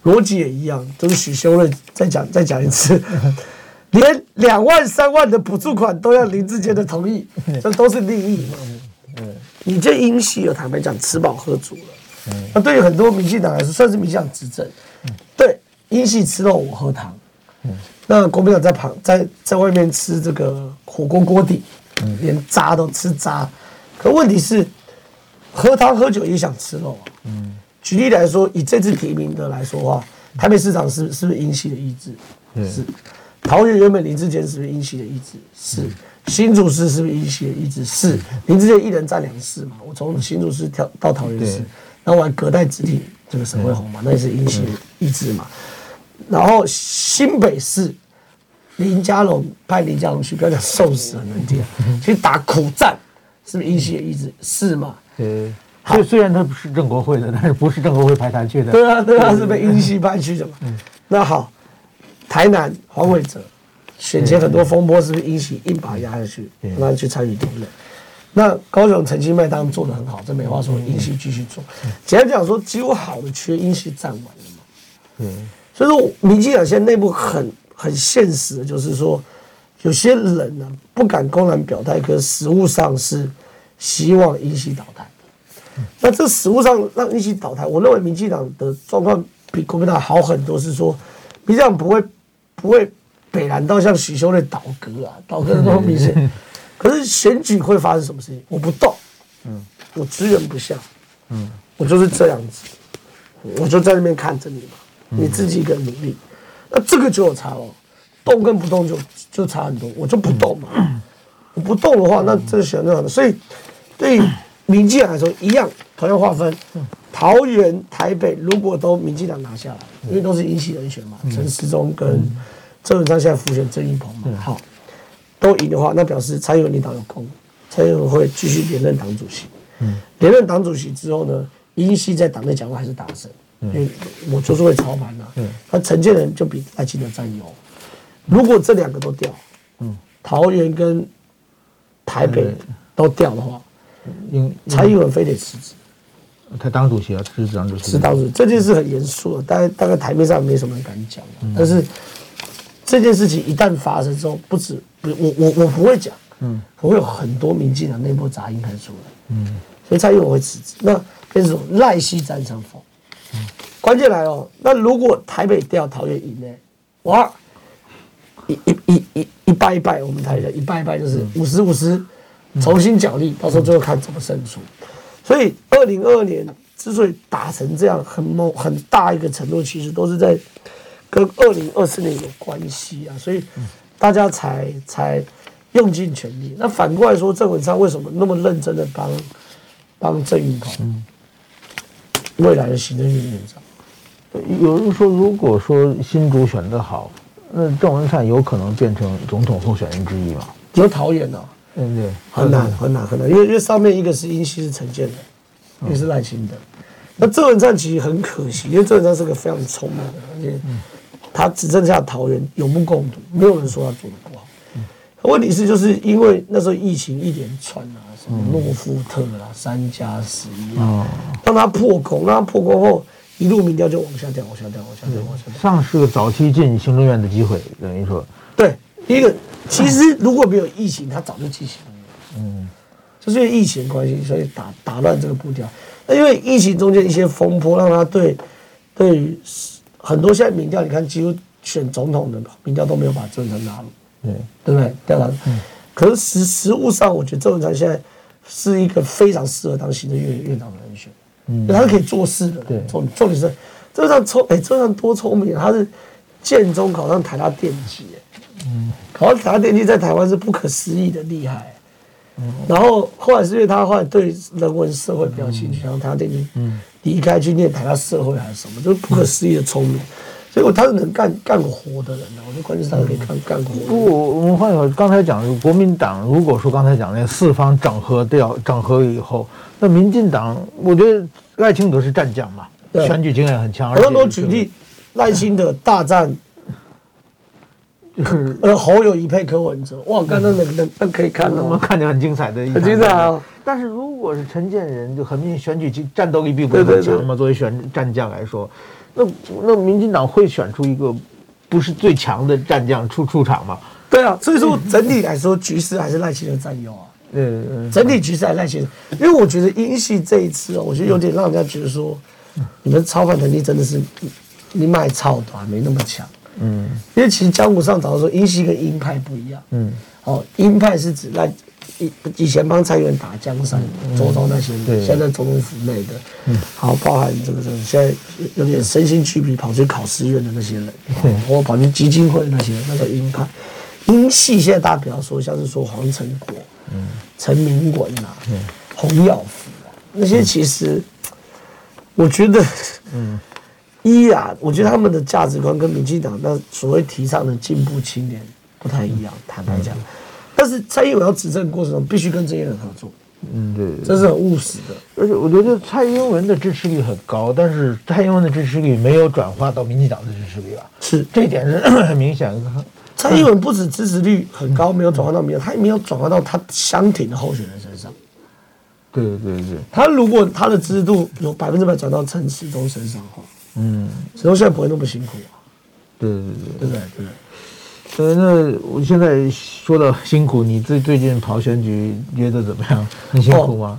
逻辑也一样，都是许修睿再讲 再讲一次，连两万三万的补助款都要林志坚的同意，这都是利益嘛。你这英系有坦白讲吃饱喝足了，那对于很多民进党来说，算是民进党执政。对，英系吃肉我喝汤，那国民党在旁在在外面吃这个火锅锅底，连渣都吃渣。可问题是，喝汤喝酒也想吃肉啊。举例来说，以这次提名的来说的话，台北市长是是不是英系的意志？是。桃园原本林志坚是不是英系的意志？是。新竹市是不是英系的意志？是。林志坚一人占两市嘛？我从新竹市跳到桃园市，然后我还隔代子弟这个沈惠虹嘛，那也是英系意志嘛。然后新北市林佳龙派林佳龙去，不要讲瘦死很难听，去打苦战，是不是英系的意志？是嘛？对。所以虽然他不是正国会的，但是不是正国会派他去的？对啊，对啊，是被英系派去的嘛。那好，台南黄伟哲选前很多风波，是不是英系硬把他压下去，让他去参与同类？那高雄陈其迈当然做的很好，这没话说，英系继续做。简单讲说，几乎好的缺英系占完了嘛。嗯，所以说民进党现在内部很很现实的，就是说有些人呢不敢公然表态，可实物上是希望英系倒台。那这实物上让一起倒台，我认为民进党的状况比国民党好很多，是说民进党不会不会北蓝到像许修的倒戈啊，倒戈那么明显。可是选举会发生什么事情？我不动，嗯，我支援不下，嗯，我就是这样子，我就在那边看着你嘛，你自己一个努力，那这个就有差哦，动跟不动就就差很多，我就不动嘛，我不动的话，那这个选就好了，所以对。民进党来说一样，同样划分，桃园、台北如果都民进党拿下来，因为都是英系人选嘛，陈时中跟郑文灿现在辅选郑运鹏嘛，好，都赢的话，那表示蔡英文领导有功，蔡英文会继续连任党主席。连任党主席之后呢，英系在党内讲话还是大声，因为我就是会操盘的。那陈建仁就比赖清德占优。如果这两个都掉，桃园跟台北都掉的话。因蔡英文非得辞职，他当主席啊，辞职当主席。是当主席，这件事很严肃的，大概大概台面上没什么人敢讲。但是这件事情一旦发生之后，不止不我我我不会讲，嗯，我会有很多民进党内部杂音开始出来，嗯，所以蔡英文会辞职。那变成赖系占上风，嗯，关键来哦，那如果台北掉，桃园赢呢？哇，一一一一一败一败，我们台的一败一败就是五十五十。重新奖励，到时候最后看怎么胜出。所以，二零二二年之所以打成这样很某很大一个程度，其实都是在跟二零二四年有关系啊。所以大家才才用尽全力。那反过来说，郑文灿为什么那么认真的帮帮郑运鹏未来的行政院院长？有人说，如果说新竹选得好，那郑文灿有可能变成总统候选人之一吗？有桃园呢？对对，很难很难很难，因为因为上面一个是英系是陈建仁，一个是赖清德。那郑文灿其实很可惜，因为郑文灿是个非常聪明的，而且他只剩下桃园有目共睹，没有人说他做的不好。问题是就是因为那时候疫情一连串啊，什么诺夫特啊、三加十一啊，让他破口，让他破口后一路民调就往下掉，往下掉，往下掉，往下掉。上是个早期进行政院的机会，等于说。对。第一个，其实如果没有疫情，他早就进行了。嗯，就是因为疫情关系，所以打打乱这个步调。那因为疫情中间一些风波，让他对对于很多现在民调，你看几乎选总统的民调都没有把郑文灿纳入。对，对不对？调查。嗯。可是实实物上，我觉得郑文灿现在是一个非常适合当行政院院长的人选。嗯。他是可以做事的。对。重重点是郑文灿聪，哎，郑文灿多聪明，他是建中考上台大电机。嗯，考上台大电机在台湾是不可思议的厉害，嗯，然后后来是因为他后来对人文社会比较兴趣，然后台大电机，嗯，离开去念台大社会还是什么，就是不可思议的聪明，所以他是能干干活的人呢。我觉得关键是他可以干干活。不，我们换一个，刚才讲国民党，如果说刚才讲那四方整合掉整合以后，那民进党，我觉得赖清德是战将嘛，选举经验很强。很多都举例赖清德大战。呃，侯友宜配柯文哲，哇，刚刚那那那可以看到，我们看见很精彩的一，很精彩啊。但是如果是陈建仁，就很明显选举其战斗力并不是很强嘛。作为选战将来说，那那民进党会选出一个不是最强的战将出出场吗？对啊，所以说整体来说，局势还是赖清德占优啊。嗯，整体局势还是赖清德，因为我觉得英系这一次啊，我觉得有点让人家觉得说，你们操盘能力真的是你卖操的还没那么强。嗯，因为其实江湖上早就说，英系跟鹰派不一样。嗯，哦，鹰派是指那以以前帮蔡元打江山、周遭那些人，对，现在总统府内的，嗯，好，包含这个这个，现在有点身心俱疲，跑去考试院的那些人，或跑去基金会那些人，那叫鹰派。英系现在大家比方说，像是说黄成国、嗯，陈明文呐，嗯，洪耀福啊，那些其实。我觉得，嗯，一啊，我觉得他们的价值观跟民进党那所谓提倡的进步青年不太一样，坦白讲。但是蔡英文要执政过程中必须跟这些人合作，嗯，对，这是很务实的。而且我觉得蔡英文的支持率很高，但是蔡英文的支持率没有转化到民进党的支持率啊，是这一点是 很明显的。蔡英文不止支持率很高，没有转化到民进，他也没有转化到他相挺的候选人身上。对对对，他如果他的支持度有百分之百转到陈时中身上的话，嗯，时中现在不会那么辛苦啊。对对对，对对对？对。呃，那我现在说的辛苦，你最最近跑选举约的怎么样？很辛苦吗？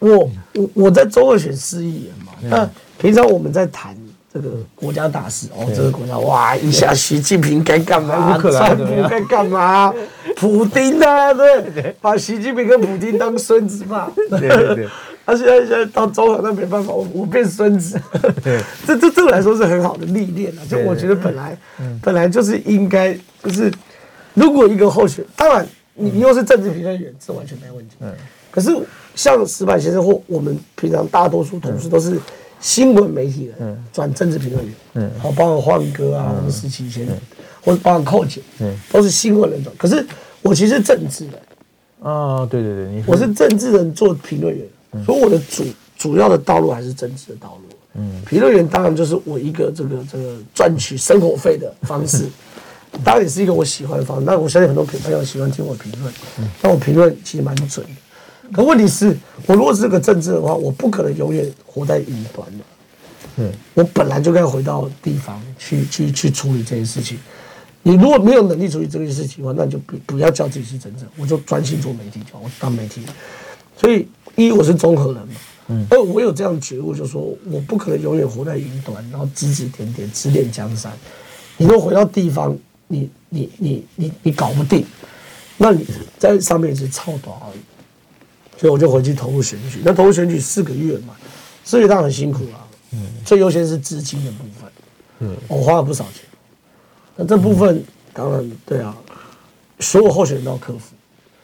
哦、我我我在周二选市议员嘛，那平常我们在谈这个国家大事哦，这个国家哇，一下习近平该干嘛？川普该干嘛？普丁啊，对，把习近平跟普丁当孙子嘛。对对对。他现在现在到中和，那没办法，我我变孙子。对，这这对我来说是很好的历练啊。就我觉得本来本来就是应该。就是，如果一个候选，当然你又是政治评论员，这完全没问题。嗯。可是像石板先生或我们平常大多数同事都是新闻媒体人，转政治评论员。嗯。好，包括焕哥啊，我们时期以前，或者包括寇姐，嗯，都是新闻人转。可是我其实政治人。啊，对对对，我是政治人做评论员，所以我的主主要的道路还是政治的道路。嗯。评论员当然就是我一个这个这个赚取生活费的方式。当然也是一个我喜欢的方式，那我相信很多朋友喜欢听我评论，那我评论其实蛮准的。可问题是，我如果是个政治的话，我不可能永远活在云端的。嗯，我本来就该回到地方去去去处理这些事情。你如果没有能力处理这件事情的话，那你就不不要叫自己是真正，我就专心做媒体就好，我当媒体。所以，一我是综合人嘛，嗯，二我有这样觉悟，就是说我不可能永远活在云端，然后指指点点指点江山。你如果回到地方。你你你你你搞不定，那你在上面是操短而已，所以我就回去投入选举。那投入选举四个月嘛，四个月当然很辛苦啊。嗯，最优先是资金的部分。嗯，我花了不少钱。那这部分当然对啊，所有候选人都要克服。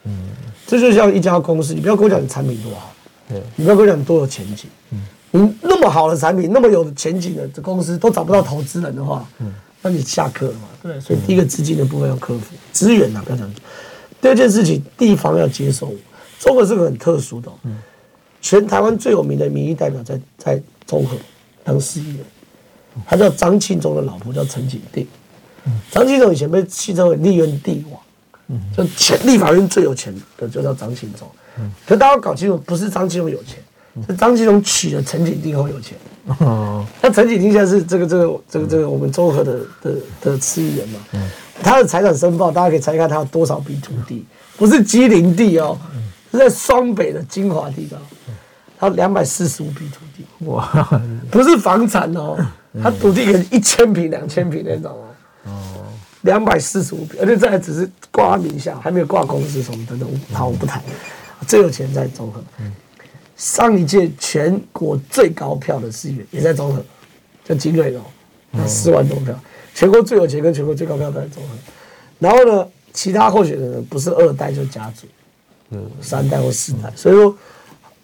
嗯，这就像一家公司，你不要跟我讲你产品多好，对，你不要跟我讲你多有前景。嗯，你那么好的产品，那么有前景的这公司都找不到投资人的话，嗯。那你下课了嘛？对，所以第一个资金的部分要克服，资源啊，不要讲。第二件事情，地方要接受。中和是个很特殊的，全台湾最有名的民意代表在在中和当市议员，他叫张庆忠的老婆叫陈景定。张庆忠以前被戏称为立院帝王，嗯。就前立法院最有钱的就叫张庆忠。嗯。可大家搞清楚，不是张庆忠有钱。是张纪中娶了陈景定后有钱，哦，那陈景定现在是这个这个这个这个我们中和的的的市议员嘛，他的财产申报大家可以猜一看他有多少笔土地，不是机灵地哦，是在双北的精华地段，他两百四十五笔土地，哇，不是房产哦，他土地可能一千坪两千坪那种哦，两百四十五笔，而且这还只是挂名下，还没有挂公司什么的那种，好，我不谈，最有钱在中和。上一届全国最高票的市议员也在中和，叫金瑞龙，那四万多票，全国最有钱跟全国最高票都在中和。然后呢，其他候选人不是二代就家族，嗯，三代或四代，所以说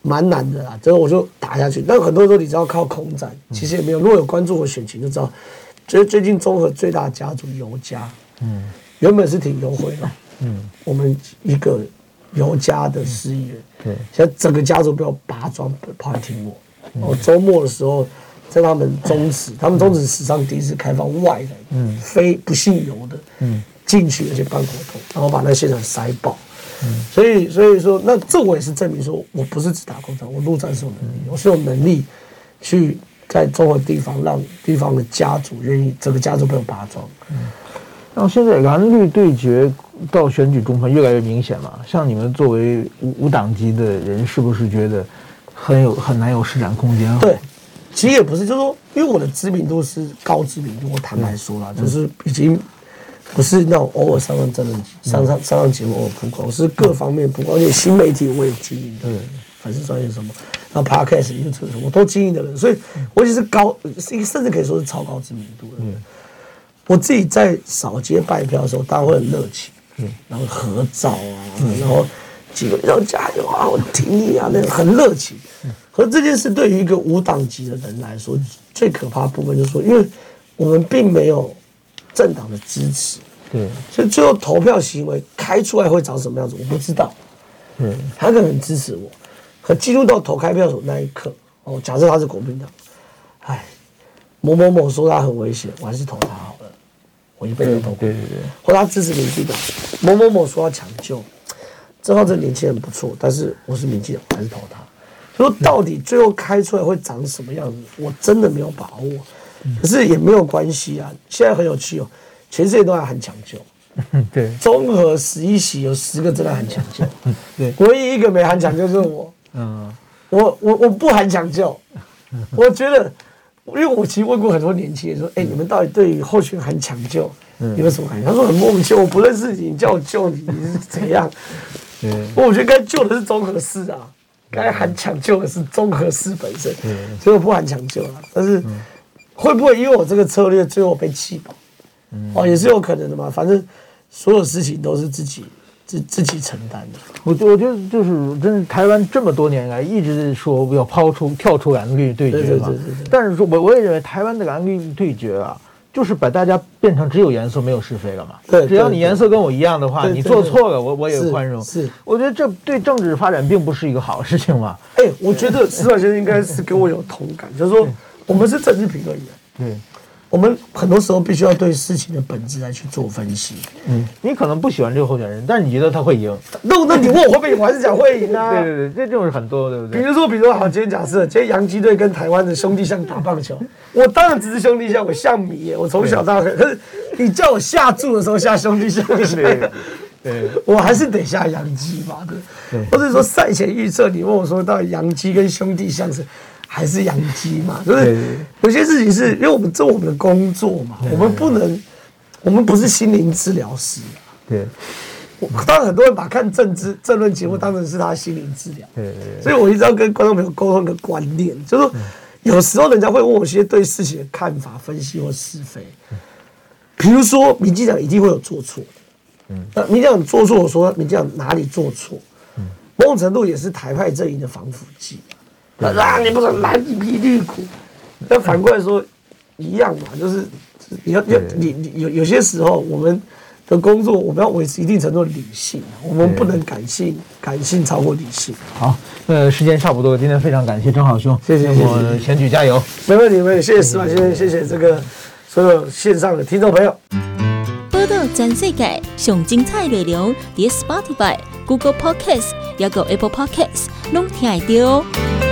蛮难的啦。之后我就打下去，但很多时候你知道靠空战，其实也没有。如果有关注我选情就知道，觉得最近综合最大的家族尤家，嗯，原本是挺优惠的，嗯，我们一个。尤家的市议员，对，现在整个家族不要拔庄跑来听我。我周末的时候，在他们宗祠，他们宗祠史上第一次开放外人，嗯，非不姓尤的，嗯，进去而且办活动，然后把那现场塞爆。嗯，所以所以说，那这我也是证明说，我不是只打空战，我陆战是有能力，我是有能力去在中和地方让地方的家族愿意，整个家族不要拔庄。嗯，然后现在蓝绿对决。到选举中盘越来越明显了。像你们作为无无党籍的人，是不是觉得很有很难有施展空间？对，其实也不是，就是说，因为我的知名度是高知名度，我坦白说了，就是已经不是那种偶尔上上真人上上上上节目偶尔曝光，我是各方面曝光，而且新媒体我也经营的，粉丝专业什么，然后 Podcast、YouTube 什么我都经营的人，所以我也是高，甚至可以说是超高知名度的。我自己在扫街拜票的时候，大家会很热情。然后合照啊，然后几个要加油啊，我挺你啊，那种很热情。可这件事对于一个无党籍的人来说，最可怕的部分就是说，因为我们并没有政党的支持，对，所以最后投票行为开出来会长什么样子，我不知道。嗯，他可能支持我，可进入到投开票所那一刻，哦，假设他是国民党，哎，某某某说他很危险，我还是投他好了，我一辈子投。对对对，或他支持民进党，某某某说要抢救，正好这年轻人不错，但是我是民进党，我还是投他。说到底最后开出来会长什么样子，我真的没有把握。可是也没有关系啊，现在很有趣哦，全世界都在喊抢救。对，综合十一席有十个真的喊抢救，对，唯一一个没喊抢救就是我。嗯，我我我不喊抢救，我觉得，因为我其实问过很多年轻人说，哎，你们到底对于候选人喊抢救有什么感觉？他说很莫名其妙，我不认识你，你叫我救你，你是怎样？对，我觉得该救的是综合师啊，该喊抢救的是综合师本身，所以我不喊抢救了。但是会不会因为我这个策略最后被弃保？哦，也是有可能的嘛，反正。所有事情都是自己自自己承担的。我我觉得就是，真是台湾这么多年来一直说要抛出跳出蓝绿对决嘛。但是说，我我也认为台湾的蓝绿对决啊，就是把大家变成只有颜色没有是非了嘛。对，只要你颜色跟我一样的话，你做错了，我我也宽容。是，我觉得这对政治发展并不是一个好事情嘛。哎，我觉得司马先生应该是跟我有同感，就是说我们是政治评论员。对。我们很多时候必须要对事情的本质来去做分析。嗯，你可能不喜欢这个候选人，但是你觉得他会赢。那那你问我会不会赢，我还是讲会赢啊。对对对，这这种是很多，对不对？比如说，比如说，好，今天假设今天洋基队跟台湾的兄弟像打棒球，我当然只是兄弟象，我像迷耶，我从小到大。可是你叫我下注的时候下兄弟象，对，对，我还是得下洋基嘛，对。或者说赛前预测，你问我说到底洋基跟兄弟像是？还是养鸡嘛，就是有些事情是因为我们做我们的工作嘛，我们不能，我们不是心灵治疗师。对，我当然很多人把看政治政论节目当成是他心灵治疗。对，所以我一直要跟观众朋友沟通一个观念，就是说有时候人家会问我一些对事情的看法、分析或是非。比如说，民进党一定会有做错。嗯，那民进党做错，我说民进党哪里做错？某种程度也是台派阵营的防腐剂。啊！你不能蓝皮绿骨，但反过来说，一样嘛，就是你要要你你有有些时候，我们的工作我们要维持一定程度的理性，我们不能感性，感性超过理性。好，呃，时间差不多，今天非常感谢张好兄，谢谢我选举加油，没问题，没问题，谢谢司马先生，谢谢这个所有线上的听众朋友。报道全世界上精彩内容，在 Spotify、Google Podcasts，还有 Apple Podcasts，拢听得到。